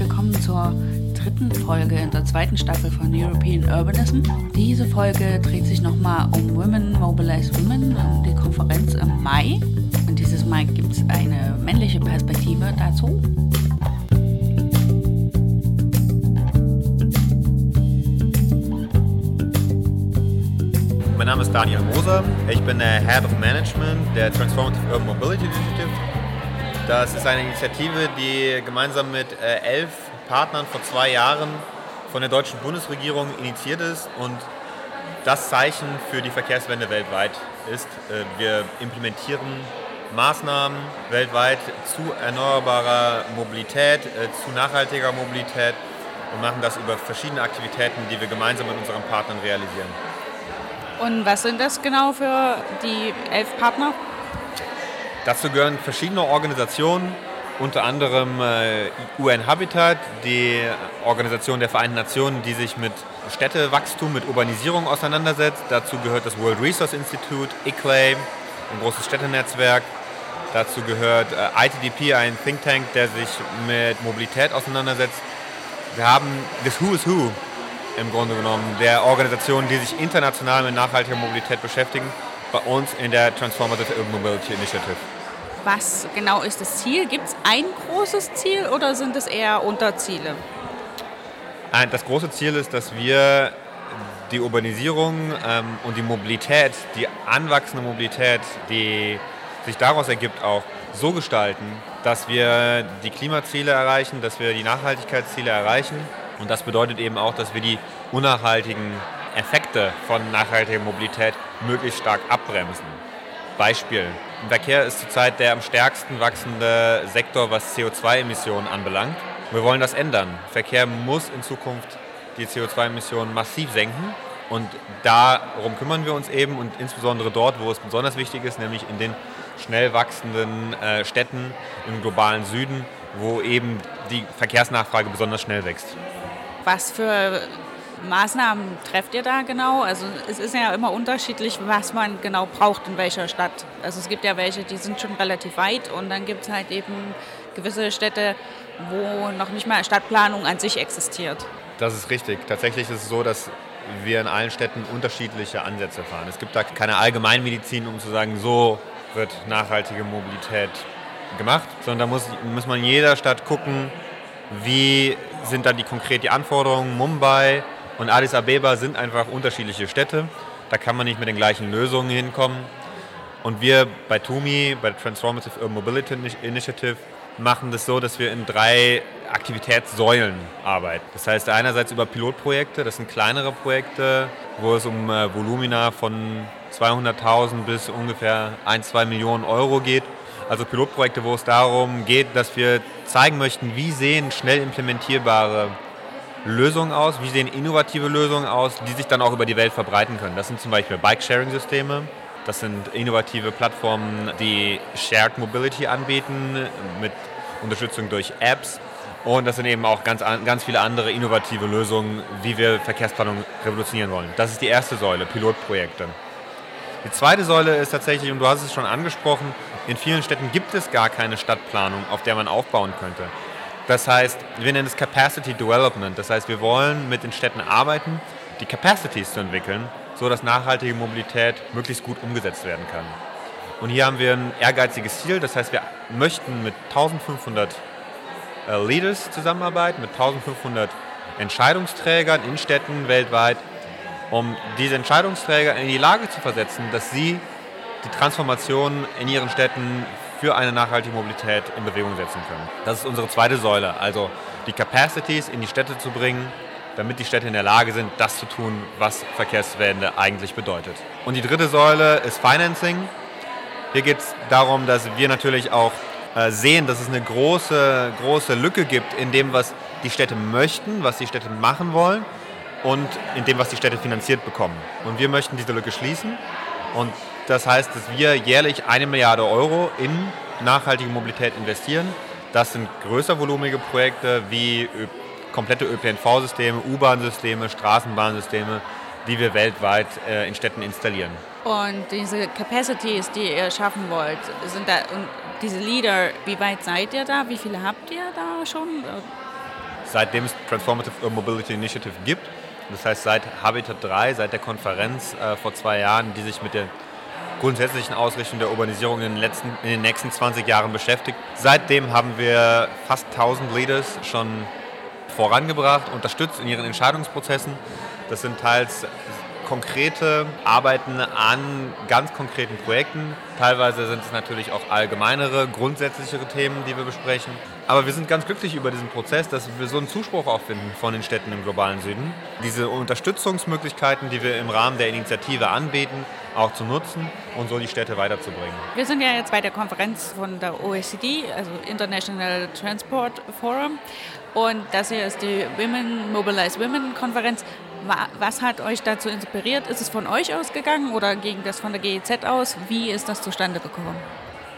willkommen zur dritten Folge in der zweiten Staffel von European Urbanism. Diese Folge dreht sich nochmal um Women Mobilize Women, um die Konferenz im Mai. Und dieses Mal gibt es eine männliche Perspektive dazu. Mein Name ist Daniel Moser. Ich bin der Head of Management der Transformative Urban Mobility Initiative. Das ist eine Initiative, die gemeinsam mit äh, elf Partnern vor zwei Jahren von der deutschen Bundesregierung initiiert ist und das Zeichen für die Verkehrswende weltweit ist. Äh, wir implementieren Maßnahmen weltweit zu erneuerbarer Mobilität, äh, zu nachhaltiger Mobilität und machen das über verschiedene Aktivitäten, die wir gemeinsam mit unseren Partnern realisieren. Und was sind das genau für die elf Partner? Dazu gehören verschiedene Organisationen, unter anderem äh, UN Habitat, die Organisation der Vereinten Nationen, die sich mit Städtewachstum, mit Urbanisierung auseinandersetzt. Dazu gehört das World Resource Institute, ICLAY, ein großes Städtenetzwerk. Dazu gehört äh, ITDP, ein Think Tank, der sich mit Mobilität auseinandersetzt. Wir haben das Who is Who im Grunde genommen der Organisationen, die sich international mit nachhaltiger Mobilität beschäftigen, bei uns in der Transformative Urban Mobility Initiative. Was genau ist das Ziel? Gibt es ein großes Ziel oder sind es eher Unterziele? Das große Ziel ist, dass wir die Urbanisierung ähm, und die Mobilität, die anwachsende Mobilität, die sich daraus ergibt, auch so gestalten, dass wir die Klimaziele erreichen, dass wir die Nachhaltigkeitsziele erreichen. Und das bedeutet eben auch, dass wir die unnachhaltigen Effekte von nachhaltiger Mobilität möglichst stark abbremsen. Beispiel. Verkehr ist zurzeit der am stärksten wachsende Sektor, was CO2-Emissionen anbelangt. Wir wollen das ändern. Verkehr muss in Zukunft die CO2-Emissionen massiv senken. Und darum kümmern wir uns eben und insbesondere dort, wo es besonders wichtig ist, nämlich in den schnell wachsenden äh, Städten im globalen Süden, wo eben die Verkehrsnachfrage besonders schnell wächst. Was für Maßnahmen trefft ihr da genau? Also es ist ja immer unterschiedlich, was man genau braucht in welcher Stadt. Also es gibt ja welche, die sind schon relativ weit und dann gibt es halt eben gewisse Städte, wo noch nicht mal Stadtplanung an sich existiert. Das ist richtig. Tatsächlich ist es so, dass wir in allen Städten unterschiedliche Ansätze fahren. Es gibt da keine Allgemeinmedizin, um zu sagen, so wird nachhaltige Mobilität gemacht, sondern da muss, muss man in jeder Stadt gucken, wie sind da die konkret die Anforderungen. Mumbai und Addis Abeba sind einfach unterschiedliche Städte. Da kann man nicht mit den gleichen Lösungen hinkommen. Und wir bei TUMI, bei der Transformative Urban Mobility Initiative, machen das so, dass wir in drei Aktivitätssäulen arbeiten. Das heißt einerseits über Pilotprojekte, das sind kleinere Projekte, wo es um äh, Volumina von 200.000 bis ungefähr 1, 2 Millionen Euro geht. Also Pilotprojekte, wo es darum geht, dass wir zeigen möchten, wie sehen schnell implementierbare Lösungen aus, wie sehen innovative Lösungen aus, die sich dann auch über die Welt verbreiten können. Das sind zum Beispiel Bike-Sharing-Systeme, das sind innovative Plattformen, die Shared Mobility anbieten mit Unterstützung durch Apps. Und das sind eben auch ganz, ganz viele andere innovative Lösungen, wie wir Verkehrsplanung revolutionieren wollen. Das ist die erste Säule, Pilotprojekte. Die zweite Säule ist tatsächlich, und du hast es schon angesprochen, in vielen Städten gibt es gar keine Stadtplanung, auf der man aufbauen könnte. Das heißt, wir nennen es Capacity Development. Das heißt, wir wollen mit den Städten arbeiten, die Capacities zu entwickeln, so dass nachhaltige Mobilität möglichst gut umgesetzt werden kann. Und hier haben wir ein ehrgeiziges Ziel. Das heißt, wir möchten mit 1500 äh, Leaders zusammenarbeiten, mit 1500 Entscheidungsträgern in Städten weltweit, um diese Entscheidungsträger in die Lage zu versetzen, dass sie die Transformation in ihren Städten für eine nachhaltige Mobilität in Bewegung setzen können. Das ist unsere zweite Säule, also die Capacities in die Städte zu bringen, damit die Städte in der Lage sind, das zu tun, was Verkehrswende eigentlich bedeutet. Und die dritte Säule ist Financing. Hier geht es darum, dass wir natürlich auch äh, sehen, dass es eine große, große Lücke gibt in dem, was die Städte möchten, was die Städte machen wollen und in dem, was die Städte finanziert bekommen. Und wir möchten diese Lücke schließen. Und das heißt, dass wir jährlich eine Milliarde Euro in nachhaltige Mobilität investieren. Das sind größer volumige Projekte wie komplette ÖPNV-Systeme, U-Bahn-Systeme, Straßenbahnsysteme, die wir weltweit äh, in Städten installieren. Und diese Capacities, die ihr schaffen wollt, sind da diese Leader, wie weit seid ihr da? Wie viele habt ihr da schon? seitdem es Transformative Mobility Initiative gibt. Das heißt, seit Habitat 3, seit der Konferenz äh, vor zwei Jahren, die sich mit der grundsätzlichen Ausrichtung der Urbanisierung in den, letzten, in den nächsten 20 Jahren beschäftigt. Seitdem haben wir fast 1000 Leaders schon vorangebracht, unterstützt in ihren Entscheidungsprozessen. Das sind teils konkrete Arbeiten an ganz konkreten Projekten. Teilweise sind es natürlich auch allgemeinere, grundsätzlichere Themen, die wir besprechen. Aber wir sind ganz glücklich über diesen Prozess, dass wir so einen Zuspruch auch finden von den Städten im globalen Süden. Diese Unterstützungsmöglichkeiten, die wir im Rahmen der Initiative anbieten, auch zu nutzen und so die Städte weiterzubringen. Wir sind ja jetzt bei der Konferenz von der OECD, also International Transport Forum. Und das hier ist die Women Mobilize Women Konferenz. Was hat euch dazu inspiriert? Ist es von euch ausgegangen oder ging das von der GEZ aus? Wie ist das zustande gekommen?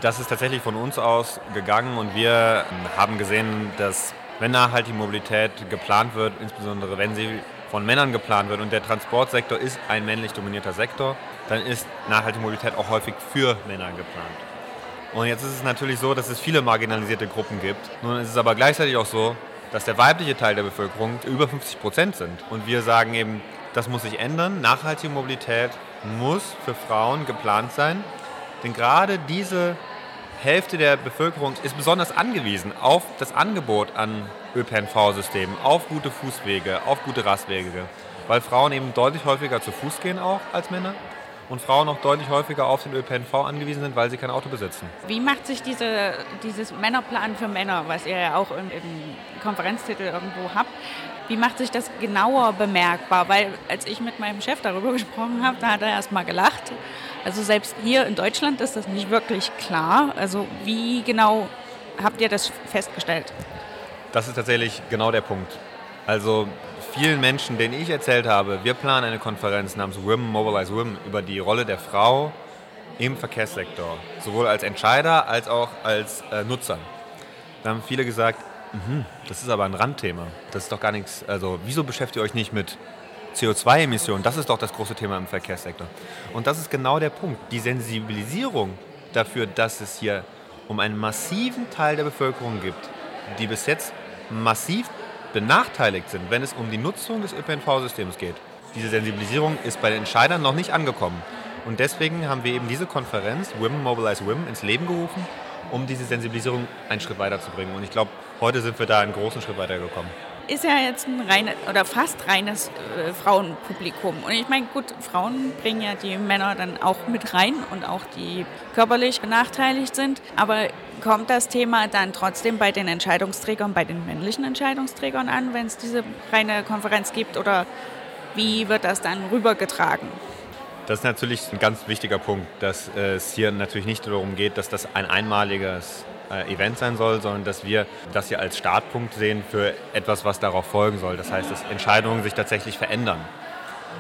Das ist tatsächlich von uns aus gegangen und wir haben gesehen, dass wenn nachhaltige Mobilität geplant wird, insbesondere wenn sie von Männern geplant wird und der Transportsektor ist ein männlich dominierter Sektor, dann ist nachhaltige Mobilität auch häufig für Männer geplant. Und jetzt ist es natürlich so, dass es viele marginalisierte Gruppen gibt. Nun ist es aber gleichzeitig auch so, dass der weibliche Teil der Bevölkerung über 50 Prozent sind. Und wir sagen eben, das muss sich ändern. Nachhaltige Mobilität muss für Frauen geplant sein. Denn gerade diese Hälfte der Bevölkerung ist besonders angewiesen auf das Angebot an ÖPNV-Systemen, auf gute Fußwege, auf gute Rastwege. Weil Frauen eben deutlich häufiger zu Fuß gehen auch als Männer und Frauen auch deutlich häufiger auf den ÖPNV angewiesen sind, weil sie kein Auto besitzen. Wie macht sich diese, dieses Männerplan für Männer, was ihr ja auch im, im Konferenztitel irgendwo habt, wie macht sich das genauer bemerkbar? Weil als ich mit meinem Chef darüber gesprochen habe, da hat er erst mal gelacht. Also selbst hier in Deutschland ist das nicht wirklich klar. Also wie genau habt ihr das festgestellt? Das ist tatsächlich genau der Punkt. Also vielen Menschen, denen ich erzählt habe, wir planen eine Konferenz namens Women Mobilize Women über die Rolle der Frau im Verkehrssektor, sowohl als Entscheider als auch als äh, Nutzer. Da haben viele gesagt, mhm, das ist aber ein Randthema. Das ist doch gar nichts. Also, wieso beschäftigt ihr euch nicht mit CO2-Emissionen? Das ist doch das große Thema im Verkehrssektor. Und das ist genau der Punkt. Die Sensibilisierung dafür, dass es hier um einen massiven Teil der Bevölkerung gibt, die bis jetzt massiv benachteiligt sind, wenn es um die Nutzung des ÖPNV-Systems geht. Diese Sensibilisierung ist bei den Entscheidern noch nicht angekommen. Und deswegen haben wir eben diese Konferenz Women Mobilize Women ins Leben gerufen, um diese Sensibilisierung einen Schritt weiterzubringen. Und ich glaube, heute sind wir da einen großen Schritt weitergekommen ist ja jetzt ein reines oder fast reines äh, Frauenpublikum. Und ich meine, gut, Frauen bringen ja die Männer dann auch mit rein und auch die körperlich benachteiligt sind. Aber kommt das Thema dann trotzdem bei den Entscheidungsträgern, bei den männlichen Entscheidungsträgern an, wenn es diese reine Konferenz gibt? Oder wie wird das dann rübergetragen? Das ist natürlich ein ganz wichtiger Punkt, dass es hier natürlich nicht darum geht, dass das ein einmaliges äh, Event sein soll, sondern dass wir das hier als Startpunkt sehen für etwas, was darauf folgen soll. Das heißt, dass Entscheidungen sich tatsächlich verändern.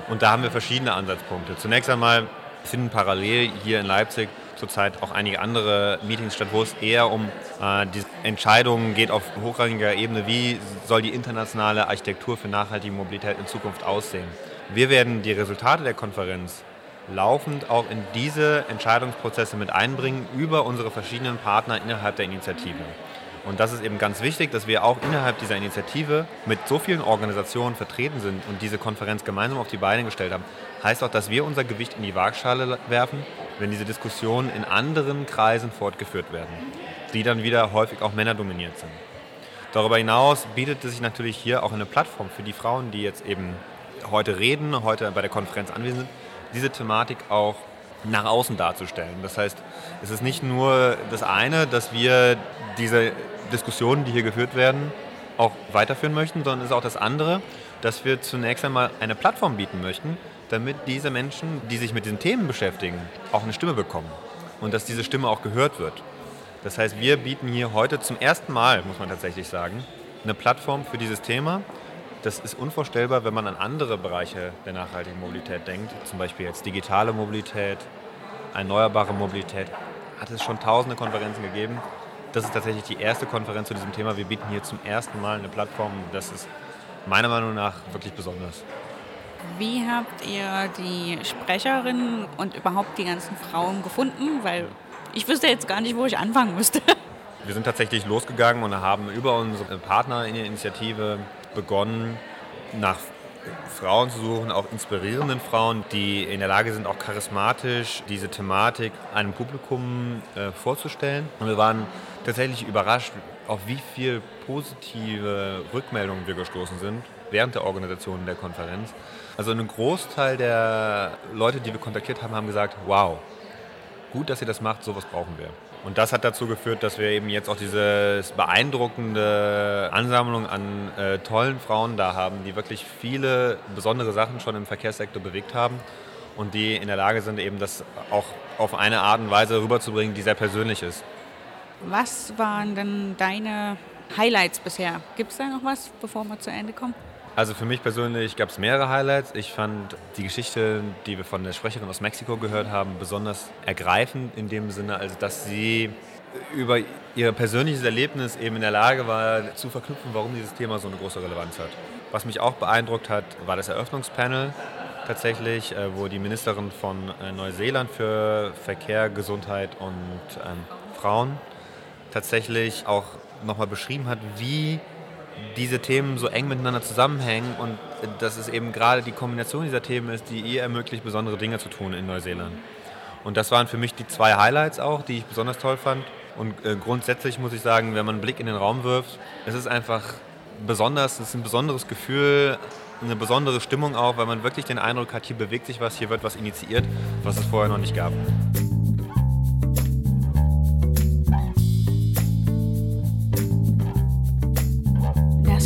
Und da haben wir verschiedene Ansatzpunkte. Zunächst einmal finden parallel hier in Leipzig zurzeit auch einige andere Meetings statt, wo es eher um äh, die Entscheidungen geht auf hochrangiger Ebene, wie soll die internationale Architektur für nachhaltige Mobilität in Zukunft aussehen. Wir werden die Resultate der Konferenz laufend auch in diese Entscheidungsprozesse mit einbringen über unsere verschiedenen Partner innerhalb der Initiative. Und das ist eben ganz wichtig, dass wir auch innerhalb dieser Initiative mit so vielen Organisationen vertreten sind und diese Konferenz gemeinsam auf die Beine gestellt haben. Heißt auch, dass wir unser Gewicht in die Waagschale werfen, wenn diese Diskussionen in anderen Kreisen fortgeführt werden, die dann wieder häufig auch männerdominiert sind. Darüber hinaus bietet es sich natürlich hier auch eine Plattform für die Frauen, die jetzt eben heute reden, heute bei der Konferenz anwesend sind, diese Thematik auch nach außen darzustellen. Das heißt, es ist nicht nur das eine, dass wir diese Diskussionen, die hier geführt werden, auch weiterführen möchten, sondern es ist auch das andere, dass wir zunächst einmal eine Plattform bieten möchten, damit diese Menschen, die sich mit diesen Themen beschäftigen, auch eine Stimme bekommen und dass diese Stimme auch gehört wird. Das heißt, wir bieten hier heute zum ersten Mal, muss man tatsächlich sagen, eine Plattform für dieses Thema, das ist unvorstellbar, wenn man an andere Bereiche der nachhaltigen Mobilität denkt, zum Beispiel jetzt digitale Mobilität, erneuerbare Mobilität. Hat es schon tausende Konferenzen gegeben. Das ist tatsächlich die erste Konferenz zu diesem Thema. Wir bieten hier zum ersten Mal eine Plattform. Das ist meiner Meinung nach wirklich besonders. Wie habt ihr die Sprecherinnen und überhaupt die ganzen Frauen gefunden? Weil ich wüsste jetzt gar nicht, wo ich anfangen müsste. Wir sind tatsächlich losgegangen und haben über unsere Partner in der Initiative begonnen, nach Frauen zu suchen, auch inspirierenden Frauen, die in der Lage sind, auch charismatisch diese Thematik einem Publikum äh, vorzustellen. Und wir waren tatsächlich überrascht, auf wie viel positive Rückmeldungen wir gestoßen sind während der Organisation der Konferenz. Also ein Großteil der Leute, die wir kontaktiert haben, haben gesagt, wow, gut, dass ihr das macht, sowas brauchen wir. Und das hat dazu geführt, dass wir eben jetzt auch diese beeindruckende Ansammlung an äh, tollen Frauen da haben, die wirklich viele besondere Sachen schon im Verkehrssektor bewegt haben und die in der Lage sind, eben das auch auf eine Art und Weise rüberzubringen, die sehr persönlich ist. Was waren denn deine Highlights bisher? Gibt es da noch was, bevor wir zu Ende kommen? Also für mich persönlich gab es mehrere Highlights. Ich fand die Geschichte, die wir von der Sprecherin aus Mexiko gehört haben, besonders ergreifend in dem Sinne, also dass sie über ihr persönliches Erlebnis eben in der Lage war, zu verknüpfen, warum dieses Thema so eine große Relevanz hat. Was mich auch beeindruckt hat, war das Eröffnungspanel tatsächlich, äh, wo die Ministerin von äh, Neuseeland für Verkehr, Gesundheit und ähm, Frauen tatsächlich auch nochmal beschrieben hat, wie diese Themen so eng miteinander zusammenhängen und dass es eben gerade die Kombination dieser Themen ist, die ihr ermöglicht, besondere Dinge zu tun in Neuseeland. Und das waren für mich die zwei Highlights auch, die ich besonders toll fand. Und äh, grundsätzlich muss ich sagen, wenn man einen Blick in den Raum wirft, es ist einfach besonders, es ist ein besonderes Gefühl, eine besondere Stimmung auch, weil man wirklich den Eindruck hat, hier bewegt sich was, hier wird was initiiert, was es vorher noch nicht gab.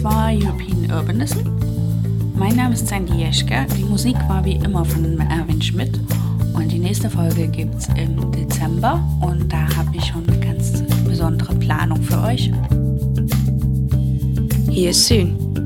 War European Urbanism. Mein Name ist Sandy Jeschke. Die Musik war wie immer von Erwin Schmidt. Und die nächste Folge gibt es im Dezember. Und da habe ich schon eine ganz besondere Planung für euch. Hier ist Sün.